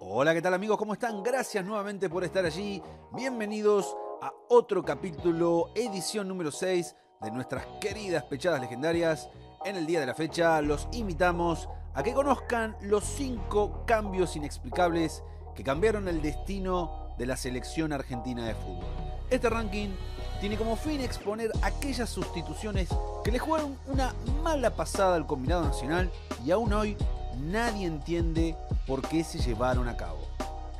Hola, ¿qué tal amigos? ¿Cómo están? Gracias nuevamente por estar allí. Bienvenidos a otro capítulo, edición número 6 de nuestras queridas pechadas legendarias. En el día de la fecha los invitamos a que conozcan los 5 cambios inexplicables que cambiaron el destino de la selección argentina de fútbol. Este ranking tiene como fin exponer aquellas sustituciones que le jugaron una mala pasada al combinado nacional y aún hoy nadie entiende por qué se llevaron a cabo.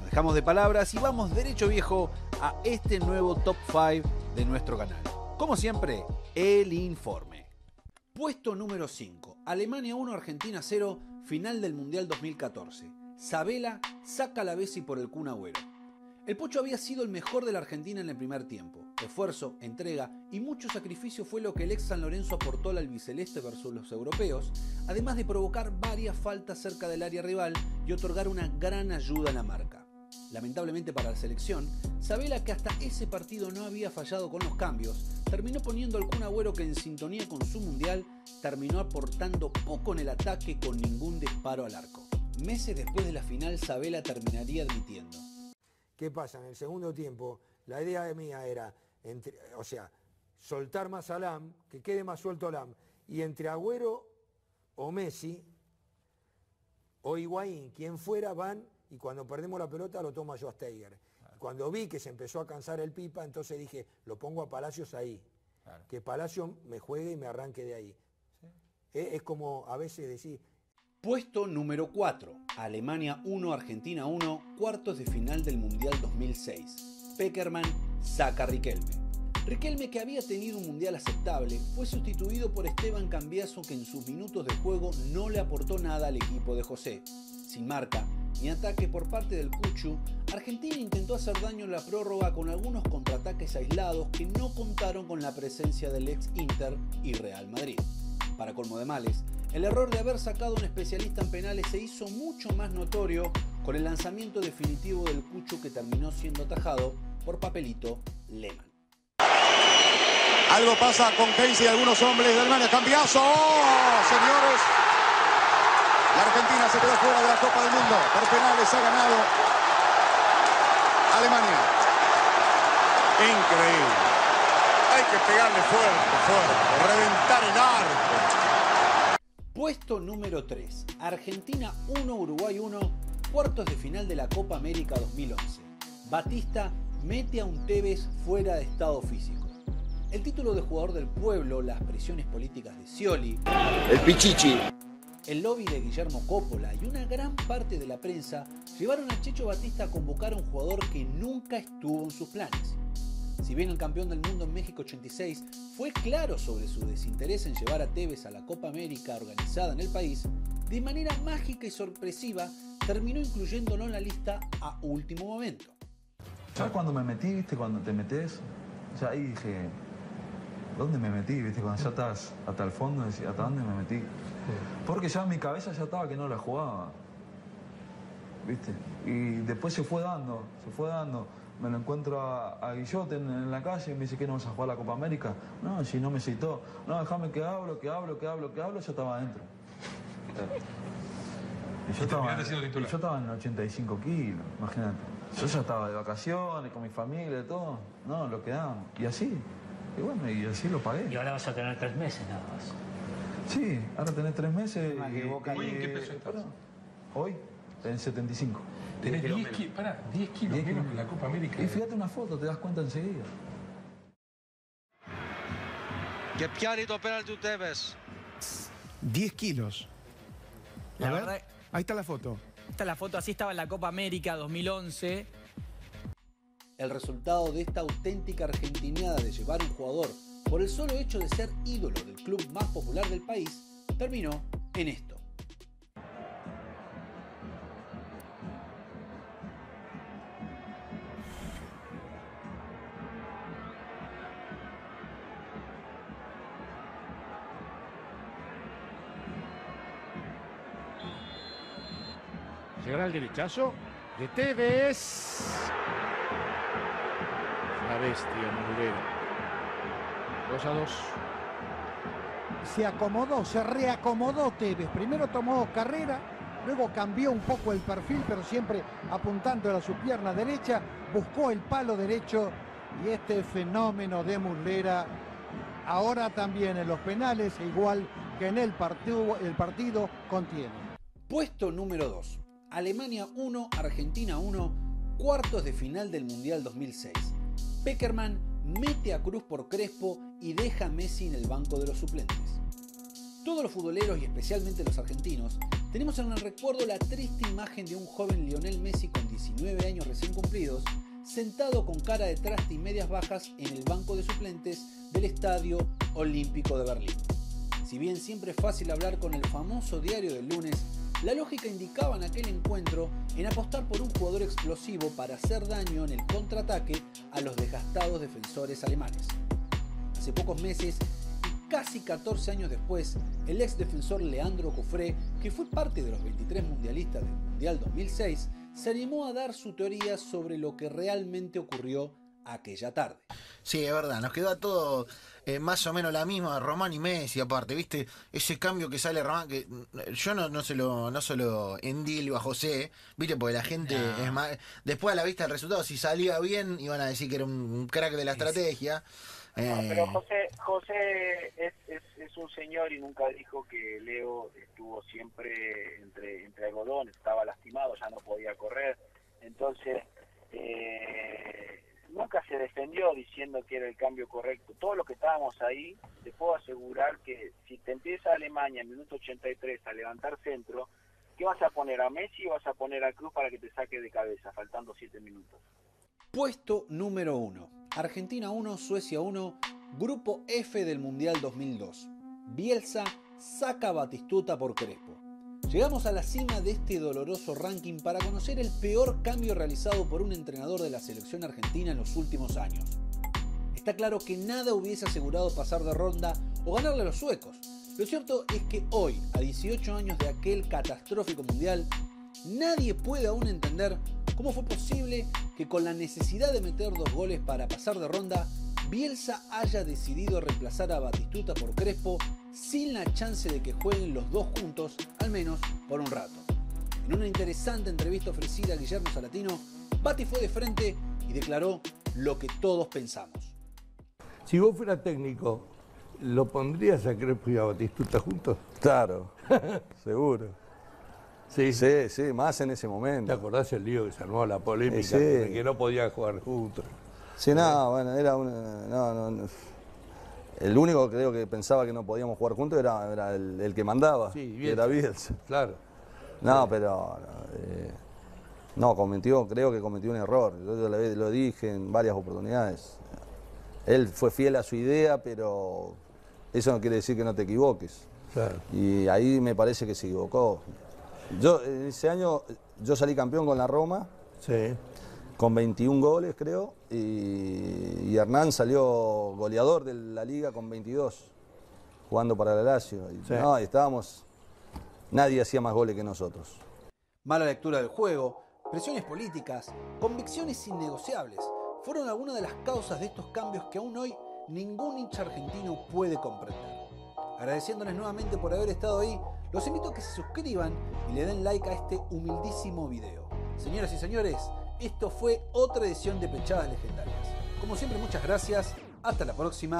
Nos dejamos de palabras y vamos derecho viejo a este nuevo top 5 de nuestro canal. Como siempre, el informe. Puesto número 5. Alemania 1, Argentina 0, final del Mundial 2014. Sabela saca la Bessi por el Kun Agüero. El Pocho había sido el mejor de la Argentina en el primer tiempo. Esfuerzo, entrega y mucho sacrificio fue lo que el ex San Lorenzo aportó al albiceleste versus los europeos, además de provocar varias faltas cerca del área rival y otorgar una gran ayuda a la marca. Lamentablemente para la selección, Sabela, que hasta ese partido no había fallado con los cambios, terminó poniendo al Kun Agüero que en sintonía con su mundial terminó aportando poco en el ataque con ningún disparo al arco. Meses después de la final, Sabela terminaría admitiendo. ¿Qué pasa? En el segundo tiempo, la idea mía era, entre, o sea, soltar más a Lam, que quede más suelto Lam, y entre Agüero o Messi o Higuaín, quien fuera, van y cuando perdemos la pelota lo toma yo a Steiger. Cuando vi que se empezó a cansar el pipa, entonces dije, lo pongo a Palacios ahí. Que Palacio me juegue y me arranque de ahí. Es como a veces decir, Puesto número 4. Alemania 1, Argentina 1, cuartos de final del Mundial 2006. Peckerman saca a Riquelme. Riquelme, que había tenido un mundial aceptable, fue sustituido por Esteban Cambiaso, que en sus minutos de juego no le aportó nada al equipo de José. Sin marca ni ataque por parte del Cuchu, Argentina intentó hacer daño en la prórroga con algunos contraataques aislados que no contaron con la presencia del ex Inter y Real Madrid. Para colmo de males, el error de haber sacado un especialista en penales se hizo mucho más notorio con el lanzamiento definitivo del Cucho que terminó siendo atajado por Papelito Lehmann. Algo pasa con Casey y algunos hombres de Alemania. Cambiazo, ¡Oh, señores. La Argentina se quedó fuera de la Copa del Mundo. Por penales ha ganado Alemania. Increíble. Hay que pegarle fuerte, fuerte. Reventar el arco. Puesto número 3. Argentina 1, Uruguay 1, cuartos de final de la Copa América 2011. Batista mete a un Tevez fuera de estado físico. El título de jugador del pueblo, las presiones políticas de Scioli, El Pichichi. el lobby de Guillermo Coppola y una gran parte de la prensa llevaron a Checho Batista a convocar a un jugador que nunca estuvo en sus planes. Si bien el campeón del mundo en México 86 fue claro sobre su desinterés en llevar a Tevez a la Copa América organizada en el país, de manera mágica y sorpresiva terminó incluyéndolo en la lista a último momento. ¿Sabes cuando me metí, viste? Cuando te metes, ya ahí dije, ¿dónde me metí? ¿Viste? Cuando ya estás hasta el fondo, decía, ¿hasta dónde me metí? Porque ya en mi cabeza ya estaba que no la jugaba. ¿Viste? Y después se fue dando, se fue dando. Me lo encuentro a, a Guillot en, en la calle y me dice que no vas a jugar la Copa América. No, si no me citó. No, déjame que hablo, que hablo, que hablo, que hablo, yo estaba adentro. Y yo, estaba, yo estaba en 85 kilos, imagínate. Yo ya estaba de vacaciones con mi familia y todo. No, lo quedamos. Y así. Y bueno, y así lo pagué. Y ahora vas a tener tres meses nada más. Sí, ahora tenés tres meses. Que y- Boca ¿Hoy en qué peso estás? Hoy, en 75. Tenés 10 10 kilos, pará, 10 kilos 10 menos kilos. que la Copa América. Y fíjate una foto, te das cuenta enseguida. Pianito un Tevez. 10 kilos. A La ver, verdad- ahí está la foto. Esta es la foto, así estaba en la Copa América 2011. El resultado de esta auténtica argentinada de llevar un jugador por el solo hecho de ser ídolo del club más popular del país terminó en esto. Llegará el derechazo de Tevez. La bestia, Mulero. 2 a 2. se acomodó, se reacomodó Tevez. Primero tomó carrera, luego cambió un poco el perfil, pero siempre apuntando a su pierna derecha, buscó el palo derecho y este fenómeno de Muslera ahora también en los penales, igual que en el partido, el partido contiene. Puesto número 2. Alemania 1, Argentina 1, cuartos de final del Mundial 2006. Peckerman mete a Cruz por Crespo y deja a Messi en el banco de los suplentes. Todos los futboleros y especialmente los argentinos tenemos en el recuerdo la triste imagen de un joven Lionel Messi con 19 años recién cumplidos, sentado con cara de traste y medias bajas en el banco de suplentes del Estadio Olímpico de Berlín. Si bien siempre es fácil hablar con el famoso diario del lunes, la lógica indicaba en aquel encuentro en apostar por un jugador explosivo para hacer daño en el contraataque a los desgastados defensores alemanes. Hace pocos meses y casi 14 años después, el ex defensor Leandro Cofré, que fue parte de los 23 mundialistas del Mundial 2006, se animó a dar su teoría sobre lo que realmente ocurrió aquella tarde. Sí, es verdad, nos quedó todo eh, más o menos la misma, Román y Messi aparte, ¿viste? Ese cambio que sale Román, que mm, yo no, no se lo, no solo endilio a José, ¿viste? Porque la gente es más. Después a la vista del resultado, si salía bien, iban a decir que era un crack de la estrategia. No, Eh, pero José, José es, es, es un señor y nunca dijo que Leo estuvo siempre entre, entre algodón, estaba lastimado, ya no podía correr. Entonces, eh, nunca se defendió diciendo que era el cambio correcto. Todos los que estábamos ahí, te puedo asegurar que si te empieza Alemania en minuto 83 a levantar centro, ¿qué vas a poner? ¿A Messi o vas a poner a Cruz para que te saque de cabeza, faltando 7 minutos? Puesto número 1. Argentina 1, Suecia 1, Grupo F del Mundial 2002. Bielsa saca Batistuta por Crespo. Llegamos a la cima de este doloroso ranking para conocer el peor cambio realizado por un entrenador de la selección argentina en los últimos años. Está claro que nada hubiese asegurado pasar de ronda o ganarle a los suecos. Lo cierto es que hoy, a 18 años de aquel catastrófico mundial, nadie puede aún entender cómo fue posible que con la necesidad de meter dos goles para pasar de ronda, Bielsa haya decidido reemplazar a Batistuta por Crespo sin la chance de que jueguen los dos juntos, al menos por un rato. En una interesante entrevista ofrecida a Guillermo Salatino, Bati fue de frente y declaró lo que todos pensamos. Si vos fueras técnico, ¿lo pondrías a Crespo y a Batistuta juntos? Claro, seguro. Sí, sí, sí, más en ese ¿Te momento. acordás el lío que se armó la polémica Eh, sí. de que no podían jugar juntos? Sí, no, bueno, era una, no, no, no. El único creo que pensaba que no podíamos jugar juntos era, era el, el que mandaba, Sí, que era Bielsa. Claro. No, pero eh, no, cometió, creo que cometió un error. Yo lo, lo dije en varias oportunidades. Él fue fiel a su idea, pero eso no quiere decir que no te equivoques. Claro. Y ahí me parece que se equivocó. Yo ese año yo salí campeón con la Roma, Sí. Con 21 goles creo, y, y Hernán salió goleador de la liga con 22, jugando para la Lazio. Y, Sí. no, y estábamos, nadie hacía más goles que nosotros. Mala lectura del juego, presiones políticas, convicciones innegociables fueron algunas de las causas de estos cambios que aún hoy ningún hincha argentino puede comprender. Agradeciéndoles nuevamente por haber estado ahí, los invito a que se suscriban y le den like a este humildísimo video. Señoras y señores, esto fue otra edición de Pechadas Legendarias. Como siempre, muchas gracias. Hasta la próxima.